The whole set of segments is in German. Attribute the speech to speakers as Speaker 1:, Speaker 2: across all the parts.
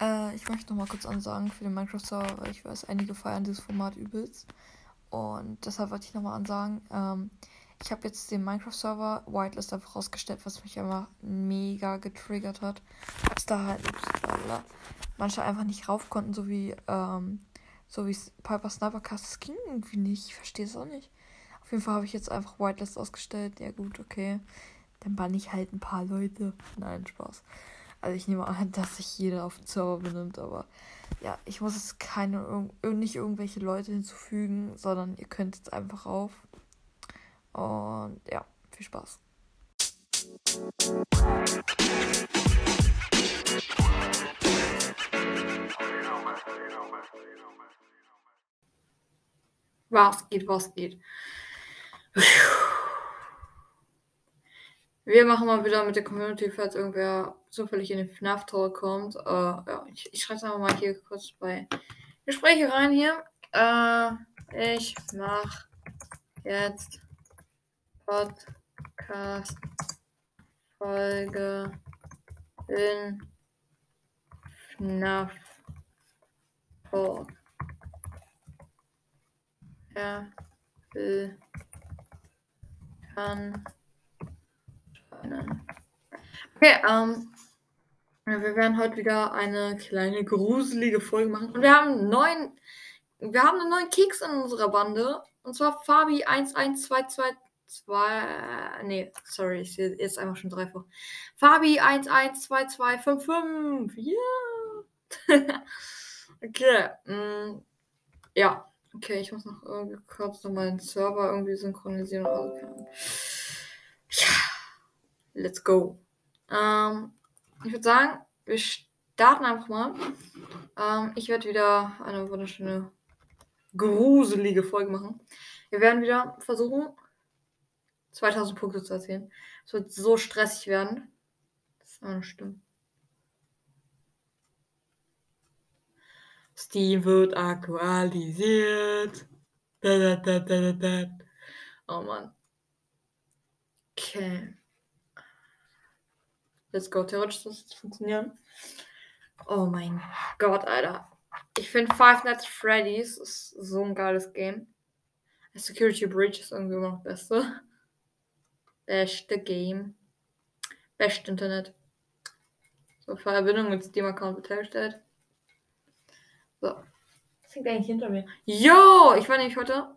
Speaker 1: Äh, ich möchte noch mal kurz ansagen für den Minecraft-Server, weil ich weiß, einige feiern dieses Format übelst. Und deshalb wollte ich noch mal ansagen, ähm, ich habe jetzt den Minecraft-Server Whitelist einfach rausgestellt, was mich einfach mega getriggert hat. Dass da halt ups, manche einfach nicht rauf konnten, so wie, ähm, so wie Piper Snipercast. Das ging irgendwie nicht. Ich verstehe es auch nicht. Auf jeden Fall habe ich jetzt einfach Whitelist ausgestellt. Ja, gut, okay. Dann bann ich halt ein paar Leute. Nein, Spaß. Also ich nehme an, dass sich jeder auf den Server benimmt, aber ja, ich muss jetzt keine nicht irgendwelche Leute hinzufügen, sondern ihr könnt jetzt einfach auf. Und ja, viel Spaß. Was geht, was geht? Wir machen mal wieder mit der Community, falls irgendwer zufällig in den FNAF Talk kommt. Äh, ja, ich, ich schreibe es einfach mal hier kurz bei Gespräche rein hier. Äh, ich mach jetzt Podcast Folge in FNAF Talk. Er will kann Okay, ähm, wir werden heute wieder eine kleine gruselige Folge machen. Und wir haben einen neuen, wir haben einen neuen Keks in unserer Bande. Und zwar Fabi 11222. Nee, sorry, ich sehe jetzt einfach schon dreifach. Fabi 112255. Ja. okay. Mm, ja. Okay, ich muss noch irgendwie kurz noch meinen Server irgendwie synchronisieren. Ja. Let's go. Ähm, ich würde sagen, wir starten einfach mal. Ähm, ich werde wieder eine wunderschöne, gruselige Folge machen. Wir werden wieder versuchen, 2000 Punkte zu erzielen. Es wird so stressig werden. Das ist eine Stimme. Steam wird aktualisiert. Da, da, da, oh Mann. Okay. Let's go. Theoretisch soll es funktionieren. Oh mein Gott, Alter. Ich finde Five Nights at Freddy's ist so ein geiles Game. Security Bridge ist irgendwie immer noch das Beste. Beste Game. Beste Internet. So, Verbindung mit Steam-Account wird hergestellt. So. Was hängt eigentlich hinter mir? Jo! Ich war nämlich heute.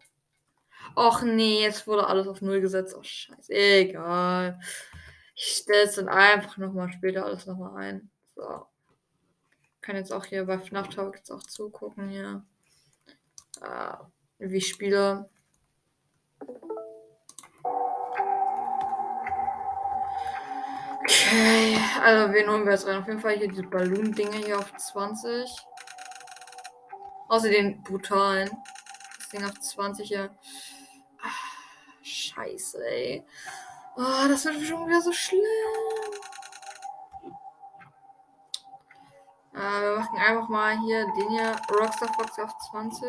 Speaker 1: Och nee, jetzt wurde alles auf Null gesetzt. Oh, scheiße. Egal. Ich stelle es dann einfach nochmal später alles nochmal ein. So. Kann jetzt auch hier bei FNAF Talk jetzt auch zugucken hier. Äh, wie ich spiele. Okay, also wen holen wir jetzt rein? Auf jeden Fall hier die Balloon-Dinge hier auf 20. Außer den brutalen. Das Ding auf 20 hier. Ach, scheiße, ey. Oh, das wird schon wieder so schlimm. Äh, wir machen einfach mal hier den hier Rockstar Fox auf 20.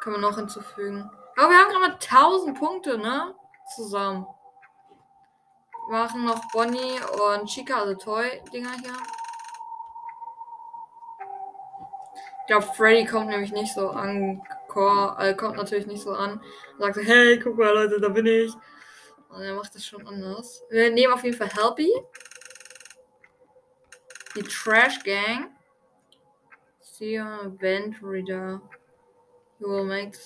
Speaker 1: Können wir noch hinzufügen. Aber wir haben gerade mal 1000 Punkte, ne? Zusammen. Wir machen noch Bonnie und Chica, also Toy-Dinger hier. Ich glaube, Freddy kommt nämlich nicht so an Core äh, kommt natürlich nicht so an. Sagt so, hey, guck mal, Leute, da bin ich. Und er macht das schon anders. Wir nehmen auf jeden Fall Helpy. Die Trash Gang. See a Event Reader. Will make.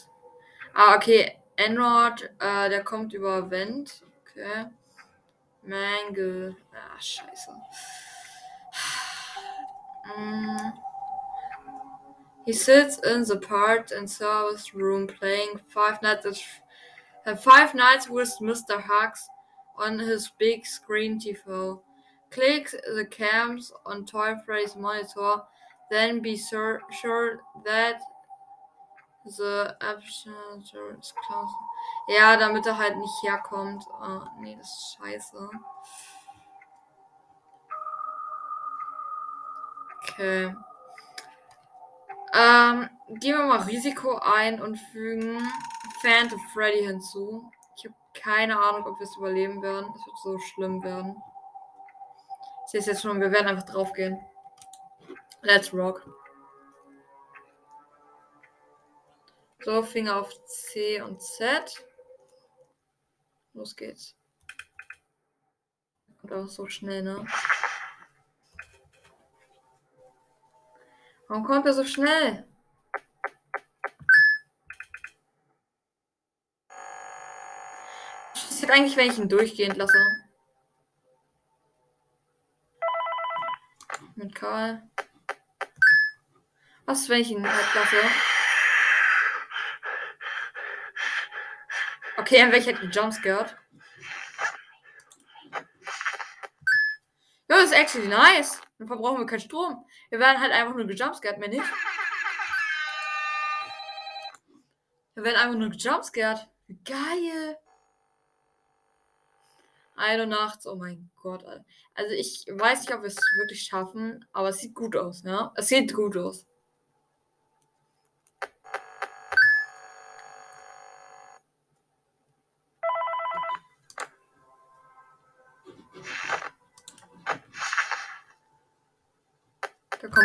Speaker 1: Ah, okay. Enrod, äh, der kommt über Vent. Okay. Mangle. Ah, scheiße. mm. He sits in the part and service room playing Five Nights Nights with Mr. Hugs on his big screen TV. Click the cams on Toy Freddy's monitor, then be sur sure that the aperture is closed. Ja, damit er halt nicht herkommt. Oh, nee, das ist scheiße. Okay. Ähm, gehen wir mal Risiko ein und fügen Phantom Freddy hinzu. Ich habe keine Ahnung, ob wir es überleben werden. Es wird so schlimm werden. Ich sehe es jetzt schon, wir werden einfach drauf gehen. Let's rock. So, Finger auf C und Z. Los geht's. Und auch so schnell, ne? Warum kommt er so schnell? Was passiert eigentlich, wenn ich ihn durchgehend lasse? Mit Karl. Was, wenn ich ihn halt lasse? Okay, an welcher Jumpscare? Ja, das ist actually nice. Dann verbrauchen wir keinen Strom. Wir werden halt einfach nur gejumpscared, mehr nicht. Wir werden einfach nur gejumpscared. Geil. Eine nachts, oh mein Gott. Also ich weiß nicht, ob wir es wirklich schaffen, aber es sieht gut aus, ne? Es sieht gut aus.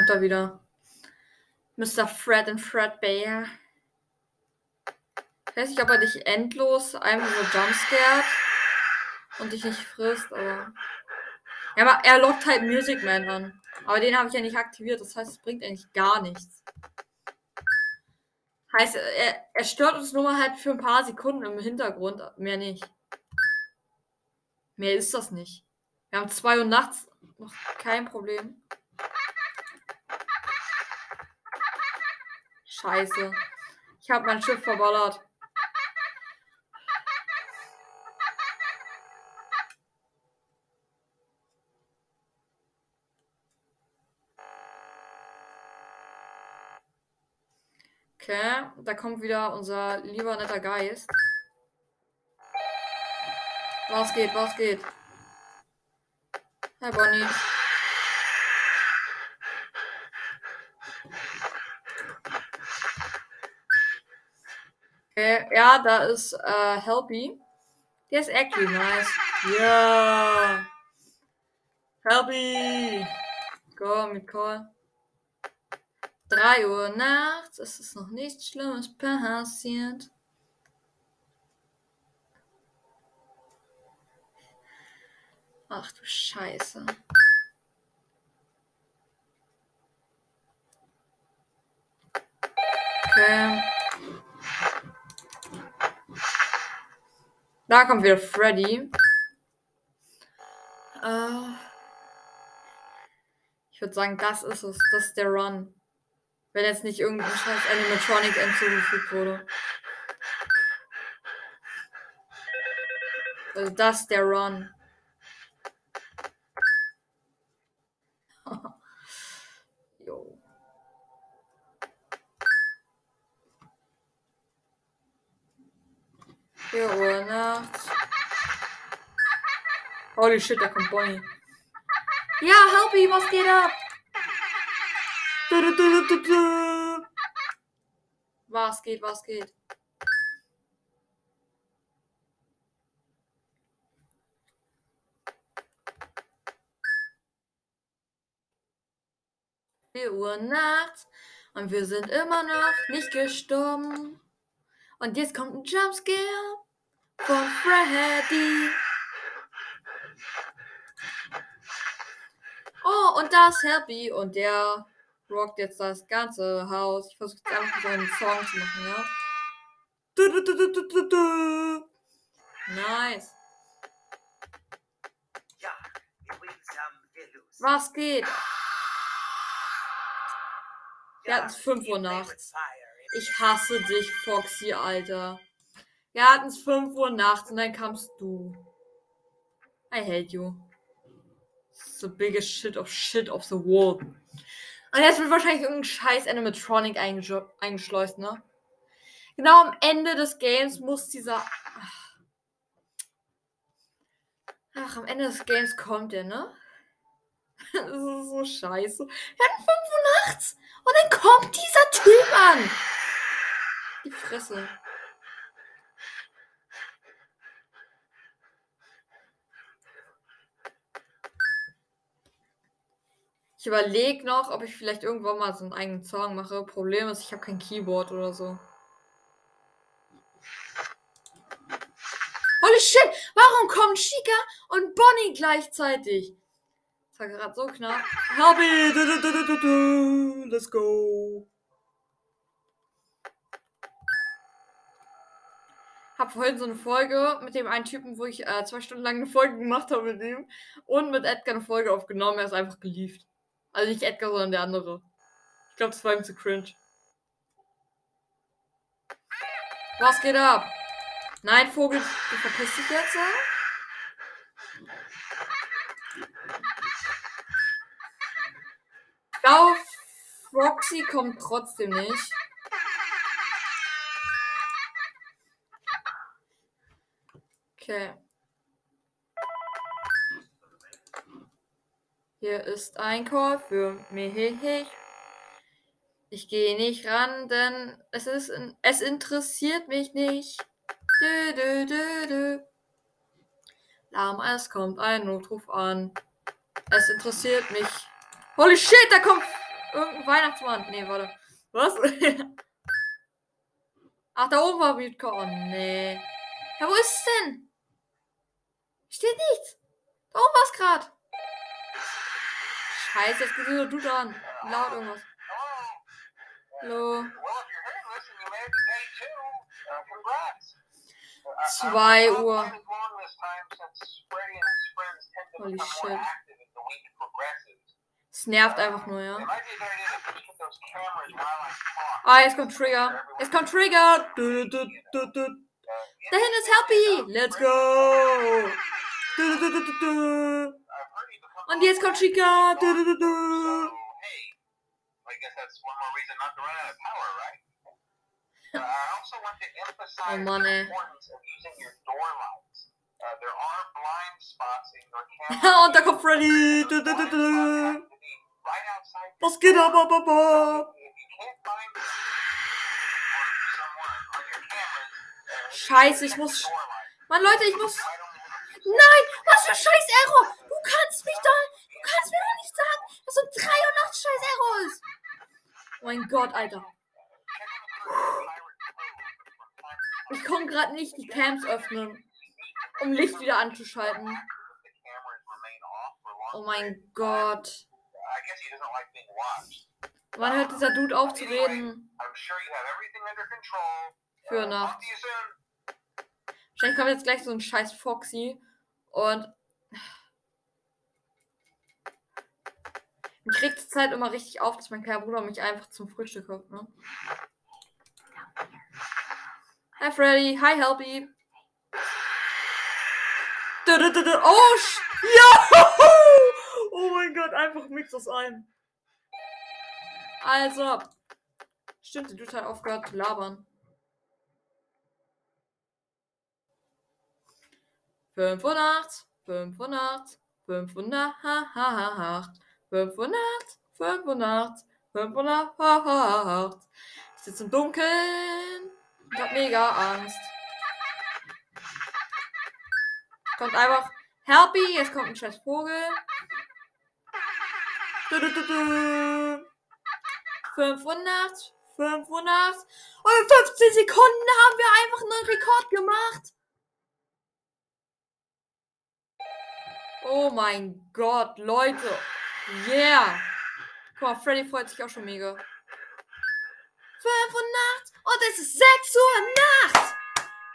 Speaker 1: Kommt er wieder. Mr. Fred and Fred Bear. Ich weiß nicht, ob er dich endlos einfach nur jumpscared und dich nicht frisst, aber. Ja, aber er lockt halt Music Man an. Aber den habe ich ja nicht aktiviert, das heißt, es bringt eigentlich gar nichts. Heißt, er, er stört uns nur mal halt für ein paar Sekunden im Hintergrund, mehr nicht. Mehr ist das nicht. Wir haben zwei Uhr nachts noch kein Problem. Scheiße. Ich habe mein Schiff verballert. Okay, da kommt wieder unser lieber netter Geist. Was geht, was geht? Hey Bonnie. Okay, ja, da ist äh, Helpy. Der ist actually nice. Ja. Helpy. Go mit Call. 3 Uhr nachts. Es ist noch nichts Schlimmes passiert. Ach du Scheiße. Okay. Da kommt wieder Freddy. Äh, ich würde sagen, das ist es. Das ist der Run. Wenn jetzt nicht irgendein scheiß Animatronic hinzugefügt wurde. Also das ist der Run. jo. 4 Uhr nachts. Holy shit, da kommt Bonnie. Ja, Helpy, was geht ab? Du, du, du, du, du. Was geht, was geht? Vier Uhr nachts und wir sind immer noch nicht gestorben. Und jetzt kommt ein Jumpscare von Freddy. Oh, und da ist Happy und der rockt jetzt das ganze Haus. Ich versuche jetzt einfach so einen Song zu machen, ja? Du, du, du, du, du, du. Nice.
Speaker 2: Ja, wir.
Speaker 1: Was geht? Ja, es ist 5 Uhr nachts. Ich hasse dich, Foxy, Alter. Wir hatten es 5 Uhr nachts und dann kamst du. I hate you. The biggest shit of shit of the world. Und jetzt wird wahrscheinlich irgendein scheiß Animatronic eingesch- eingeschleust, ne? Genau am Ende des Games muss dieser. Ach. Ach, am Ende des Games kommt der, ne? Das ist so scheiße. Wir hatten 5 Uhr nachts und dann kommt dieser Typ an. Die Fresse. Ich überlege noch, ob ich vielleicht irgendwann mal so einen eigenen Song mache. Problem ist, ich habe kein Keyboard oder so. Holy shit! Warum kommen Chica und Bonnie gleichzeitig? Das war gerade so knapp. Du, du. Let's go! Hab vorhin so eine Folge mit dem einen Typen, wo ich äh, zwei Stunden lang eine Folge gemacht habe mit ihm und mit Edgar eine Folge aufgenommen. Er ist einfach geliefert. Also nicht Edgar, sondern der andere. Ich glaube, das war ihm zu cringe. Was geht ab? Nein, Vogel, du verpisst dich jetzt. Ja? Glaube, Roxy kommt trotzdem nicht. Okay. Hier ist ein Call für mich. Ich gehe nicht ran, denn es ist es interessiert mich nicht. Dö, dö, dö, dö. Lahm, es kommt ein Notruf an. Es interessiert mich. Holy shit, da kommt irgendein Weihnachtsmann. Nee, warte. Was? Ach, da oben war Mute Oh, nee. Ja, wo ist es denn? Steht nichts. Da oben war es gerade. Scheiße, jetzt geht dieser Dude an. Laut irgendwas. Hallo. Zwei Uhr. Holy shit. Es nervt einfach nur, ja. Ah, jetzt kommt Trigger. Jetzt kommt Trigger. Du, du, du, du. Dahin ist Happy. Let's go. Du, du, du, du, du. Und jetzt kommt Chica. Du, du, du, du. Oh Mann, ey. Und da kommt Freddy. Was geht ab, ab, ab, ab? Scheiße, ich muss. Mann, Leute, ich muss. Nein, was für scheiß Error! Du kannst mich doch. Du kannst mir doch nicht sagen, dass so 83 scheiß Error ist. Oh mein Gott, Alter. Ich komme gerade nicht die Cams öffnen, um Licht wieder anzuschalten. Oh mein Gott. Wann hört dieser Dude auf zu reden? Für Nacht. Wahrscheinlich kommt jetzt gleich so ein scheiß Foxy und ich kriegt zur Zeit immer richtig auf, dass mein kleiner Bruder mich einfach zum Frühstück kommt, ne? Hi Freddy, hi Helpy. Oh, ja! Oh mein Gott, einfach mix das ein. Also, stimmt, die Dude hat aufgehört zu labern. 508, 508, 508, 508, 508, 508. Ich sitze im Dunkeln und hab mega Angst. Kommt einfach Helpy, jetzt kommt ein scheiß Vogel. Du, du, du, du. 500, 500. Und in 15 Sekunden haben wir einfach einen Rekord gemacht. Oh mein Gott, Leute. Yeah. Guck mal, Freddy freut sich auch schon mega. 5 Uhr nachts und es ist 6 Uhr nachts.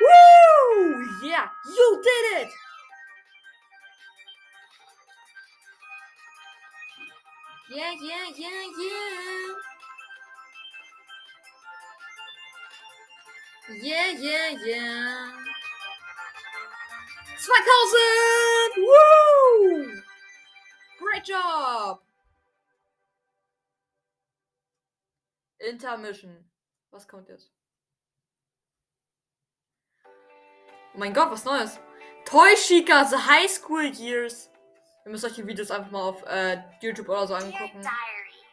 Speaker 1: Woo! Yeah, you did it. Yeah, yeah, yeah, yeah. Yeah, yeah, yeah. 2000! Woo! Great job! Intermission. Was kommt jetzt? Oh mein Gott, was Neues. Toy Chica, The High School Years. Ihr müsst euch die Videos einfach mal auf äh, YouTube oder so angucken.
Speaker 3: Diary.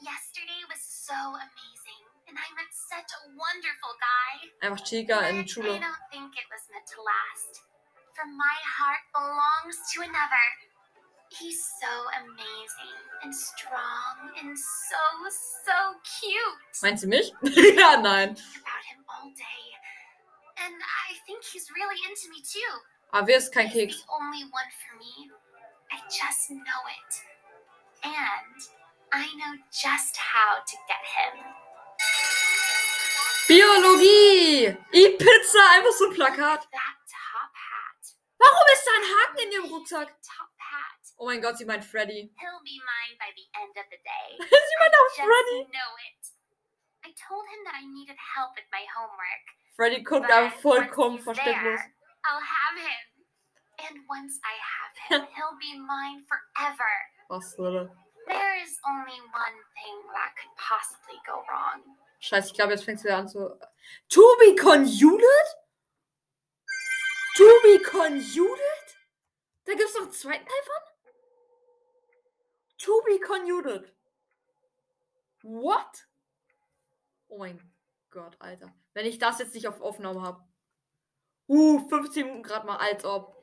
Speaker 3: Yesterday was so amazing, and I met such a wonderful guy.
Speaker 1: Einfach Chica in die
Speaker 3: But I
Speaker 1: Schule.
Speaker 3: don't think it was meant to last. For my heart belongs to another. He's so amazing and strong and so, so cute.
Speaker 1: Meinst du mich? ja, nein.
Speaker 3: About him all day. And I think he's really into me too.
Speaker 1: Aber ist kein
Speaker 3: He's
Speaker 1: Keks?
Speaker 3: the only one for me. I just know it. And I know just how to get him.
Speaker 1: Biologie! I Pizza, einfach so ein Plakat.
Speaker 3: That top hat.
Speaker 1: Warum ist da ein Haken in dem Rucksack? Oh mein Gott, sie meint Freddy.
Speaker 3: He'll be mine by the end of the day.
Speaker 1: sie meint auch Freddy.
Speaker 3: know it. I told him that I needed help with my homework.
Speaker 1: Freddy guckt einfach vollkommen verständlos.
Speaker 3: I'll have him. And once I have him, he'll be mine forever.
Speaker 1: Was, Leute?
Speaker 3: There is only one thing that could possibly go wrong.
Speaker 1: Scheiße, ich glaube, jetzt fängt es wieder an zu. To be conjuted? To be conjuted? Da gibt es noch einen zweiten Teil von? Be conjuted. What? Oh mein Gott, Alter. Wenn ich das jetzt nicht auf Aufnahme habe. Uh, 15 Minuten gerade mal, als ob.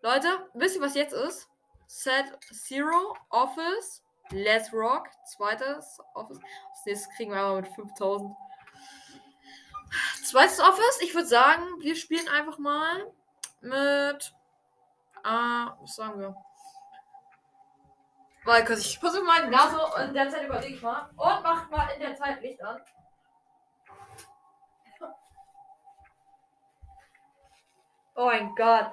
Speaker 1: Leute, wisst ihr, was jetzt ist? Set Zero, Office, Let's Rock, zweites Office. Das nächste kriegen wir aber mit 5000. Zweites Office, ich würde sagen, wir spielen einfach mal mit. Äh, was sagen wir? Weil, ich versuche mal die Nase und in der Zeit überlege ich mal. Und macht mal in der Zeit Licht an. Oh mein Gott.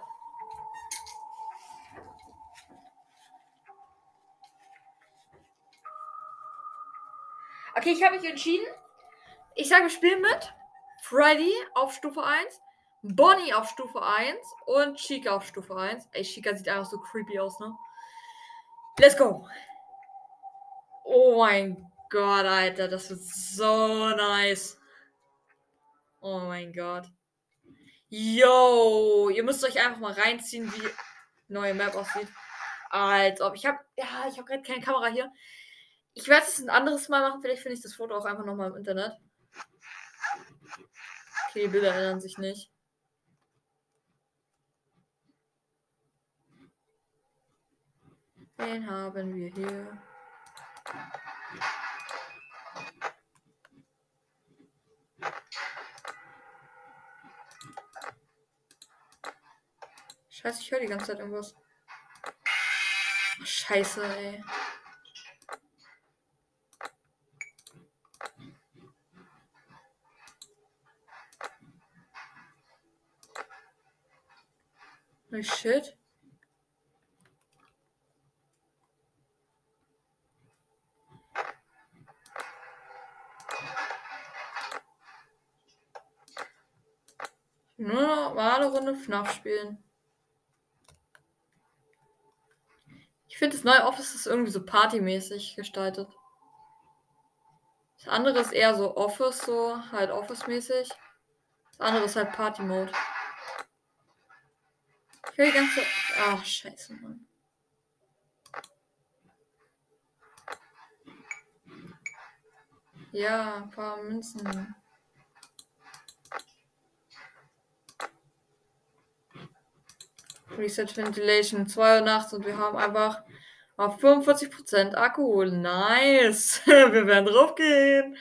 Speaker 1: Okay, ich habe mich entschieden. Ich sage, wir spielen mit Freddy auf Stufe 1, Bonnie auf Stufe 1 und Chica auf Stufe 1. Ey, Chica sieht einfach so creepy aus, ne? Let's go. Oh mein Gott, Alter, das wird so nice. Oh mein Gott. Yo, ihr müsst euch einfach mal reinziehen, wie neue Map aussieht. Als ob ich habe, ja, ich habe gerade keine Kamera hier. Ich werde es ein anderes Mal machen. Vielleicht finde ich das Foto auch einfach nochmal im Internet. Okay, Bilder ändern sich nicht. Wen haben wir hier? Scheiße, ich höre die ganze Zeit irgendwas. Oh, Scheiße, ey. Holy shit. Nur noch Runde FNAF spielen. Ich finde, das neue Office ist irgendwie so partymäßig gestaltet. Das andere ist eher so Office, so halt Office-mäßig. Das andere ist halt Party-Mode. Ich will die ganze. Ach, scheiße, Mann. Ja, ein paar Münzen. Reset Ventilation 2 Uhr nachts und wir haben einfach auf 45% Akku. Nice. wir werden drauf gehen.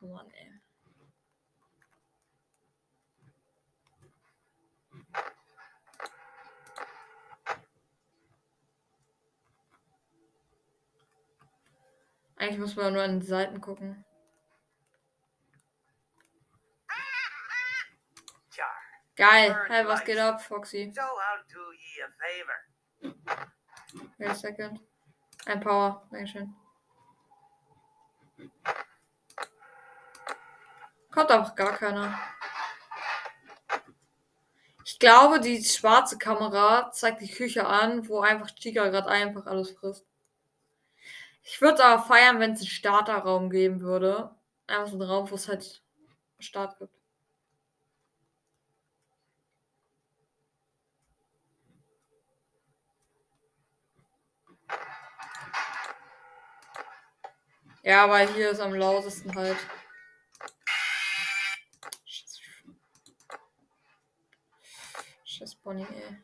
Speaker 1: Oh Mann, ey. Eigentlich muss man nur an die Seiten gucken. Geil. Hey, was geht ab, Foxy?
Speaker 2: So I'll do ye a favor.
Speaker 1: Wait a second. Ein Power. Dankeschön. Kommt auch gar keiner. Ich glaube, die schwarze Kamera zeigt die Küche an, wo einfach Chica gerade einfach alles frisst. Ich würde aber feiern, wenn es einen Starterraum geben würde. Einfach so einen Raum, wo es halt einen Start gibt. Ja, weil hier ist am lautesten halt. Scheiß Bonnie, ey.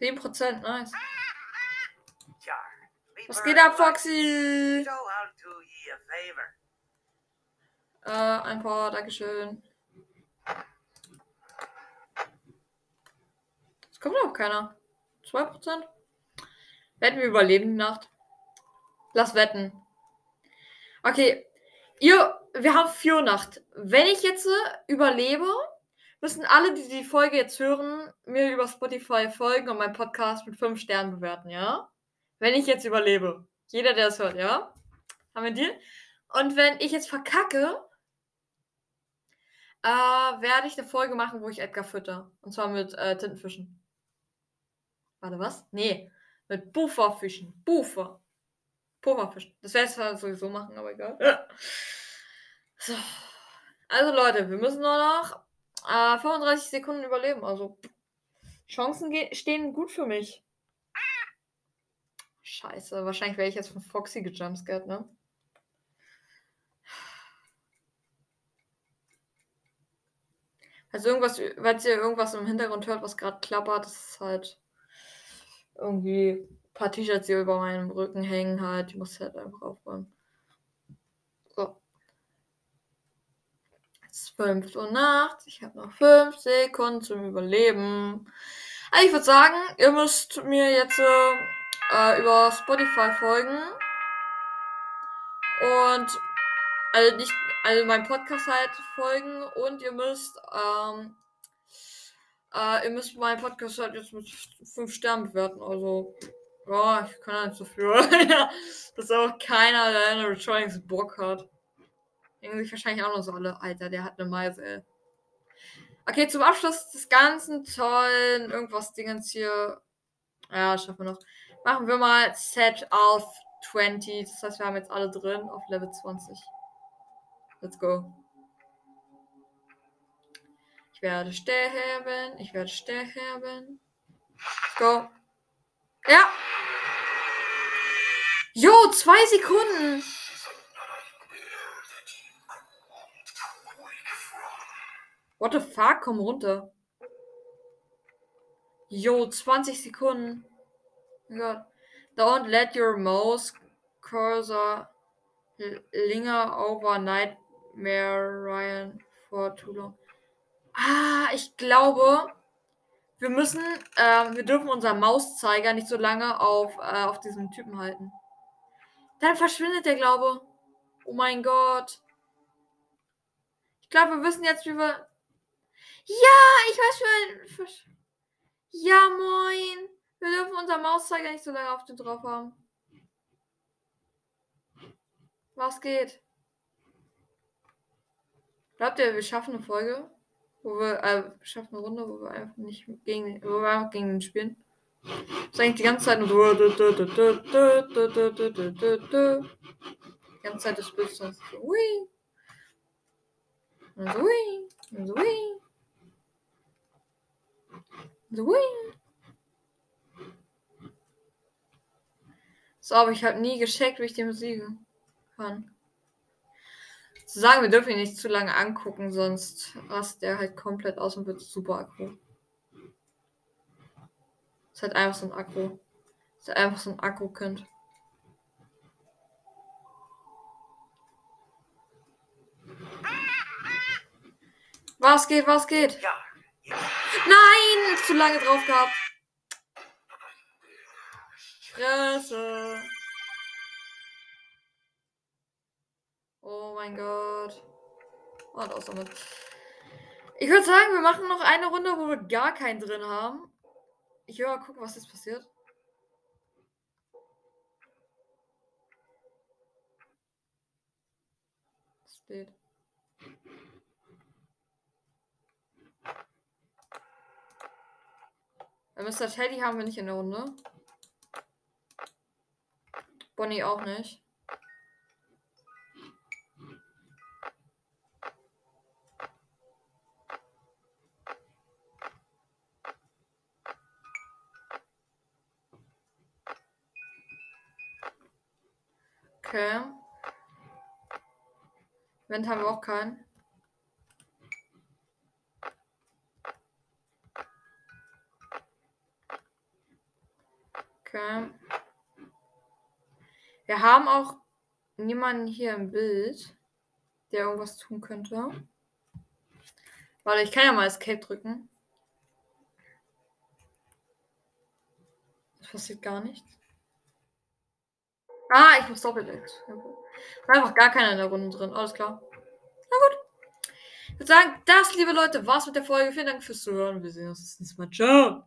Speaker 1: Zehn
Speaker 2: Prozent, nice.
Speaker 1: Was geht ab, Foxy? Äh, ein paar, Dankeschön. Keiner. 2%? Wetten wir überleben die Nacht. Lass wetten. Okay. Ihr, wir haben 4 Uhr Nacht. Wenn ich jetzt überlebe, müssen alle, die die Folge jetzt hören, mir über Spotify folgen und meinen Podcast mit 5 Sternen bewerten, ja? Wenn ich jetzt überlebe. Jeder, der es hört, ja? Haben wir einen? Und wenn ich jetzt verkacke, äh, werde ich eine Folge machen, wo ich Edgar fütter. Und zwar mit äh, Tintenfischen. Warte, was? Nee. Mit Bufferfischen. Buffer. Pufferfischen. Das werde ich zwar sowieso machen, aber egal. So. Also Leute, wir müssen nur noch äh, 35 Sekunden überleben. Also Chancen stehen gut für mich. Scheiße, wahrscheinlich werde ich jetzt von Foxy gejumpscared, ne? Also irgendwas, falls ihr irgendwas im Hintergrund hört, was gerade klappert, das ist halt irgendwie ein paar T-Shirts, die über meinem Rücken hängen halt. Die muss ich halt einfach aufräumen. So. Es ist 5 Uhr nachts. Ich habe noch 5 Sekunden zum Überleben. Also ich würde sagen, ihr müsst mir jetzt äh, über Spotify folgen. Und also nicht, also meinem Podcast halt folgen und ihr müsst, ähm, äh, ihr müsst meinen Podcast halt jetzt mit 5 Sternen bewerten. Also, ja, ich kann nicht so viel. dass auch keiner, der in der Trainings Bock hat. Denken sich wahrscheinlich auch noch so alle, Alter, der hat eine Meise, ey. Okay, zum Abschluss des ganzen tollen irgendwas Dingens hier. Ja, schaffen wir noch. Machen wir mal Set auf 20. Das heißt, wir haben jetzt alle drin auf Level 20. Let's go. Werde sterben. Ich werde sterben. Go. Ja. Jo, zwei Sekunden. What the fuck? Komm runter. Jo, 20 Sekunden. Oh. Don't let your mouse cursor linger over nightmare Ryan for too long. Ah, ich glaube, wir müssen, ähm, wir dürfen unseren Mauszeiger nicht so lange auf, äh, auf diesem Typen halten. Dann verschwindet der Glaube. Oh mein Gott. Ich glaube, wir wissen jetzt, wie wir. Ja, ich weiß, versch- Ja, moin. Wir dürfen unseren Mauszeiger nicht so lange auf den drauf haben. Was geht? Glaubt ihr, wir schaffen eine Folge? Wo wir äh, schaffen eine Runde, wo wir einfach nicht gegen, wo wir einfach gegen ihn spielen. Das ist eigentlich die ganze Zeit nur. Die ganze Zeit des Bildes. So, ui. Und so, ui. Und so, ui. Und so, ui. So, aber ich habe nie gescheckt, wie ich den besiegen kann. Zu sagen, wir dürfen ihn nicht zu lange angucken, sonst rast der halt komplett aus und wird super aggro. Ist halt einfach so ein Akku. Ist halt einfach so ein Akku-Kind. Was geht, was geht?
Speaker 2: You
Speaker 1: Nein! Zu lange drauf gehabt. Fresse. Mein Gott. Und aus damit. Ich würde sagen, wir machen noch eine Runde, wo wir gar keinen drin haben. Ich will mal gucken, was jetzt passiert. Das. Äh, Mr. Teddy haben wir nicht in der Runde. Bonnie auch nicht. Okay. Vent haben wir auch keinen. Okay. Wir haben auch niemanden hier im Bild, der irgendwas tun könnte. Warte, ich kann ja mal Escape drücken. Es passiert gar nichts. Ah, ich muss doppelt. War einfach gar keiner in der Runde drin. Alles klar. Na gut. Ich würde sagen, das, liebe Leute, war's mit der Folge. Vielen Dank fürs Zuhören. Wir sehen uns das nächste Mal. Ciao.